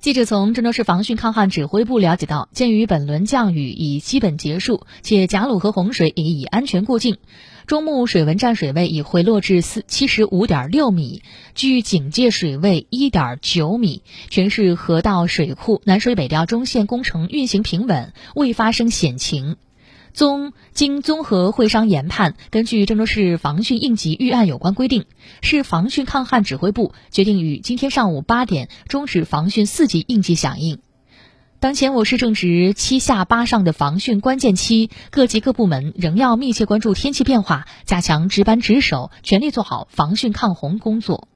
记者从郑州市防汛抗旱指挥部了解到，鉴于本轮降雨已基本结束，且贾鲁河洪水也已安全过境，中牟水文站水位已回落至四七十五点六米，距警戒水位一点九米，全市河道水库南水北调中线工程运行平稳，未发生险情。综经综合会商研判，根据郑州市防汛应急预案有关规定，市防汛抗旱指挥部决定于今天上午八点终止防汛四级应急响应。当前我市正值七下八上的防汛关键期，各级各部门仍要密切关注天气变化，加强值班值守，全力做好防汛抗洪工作。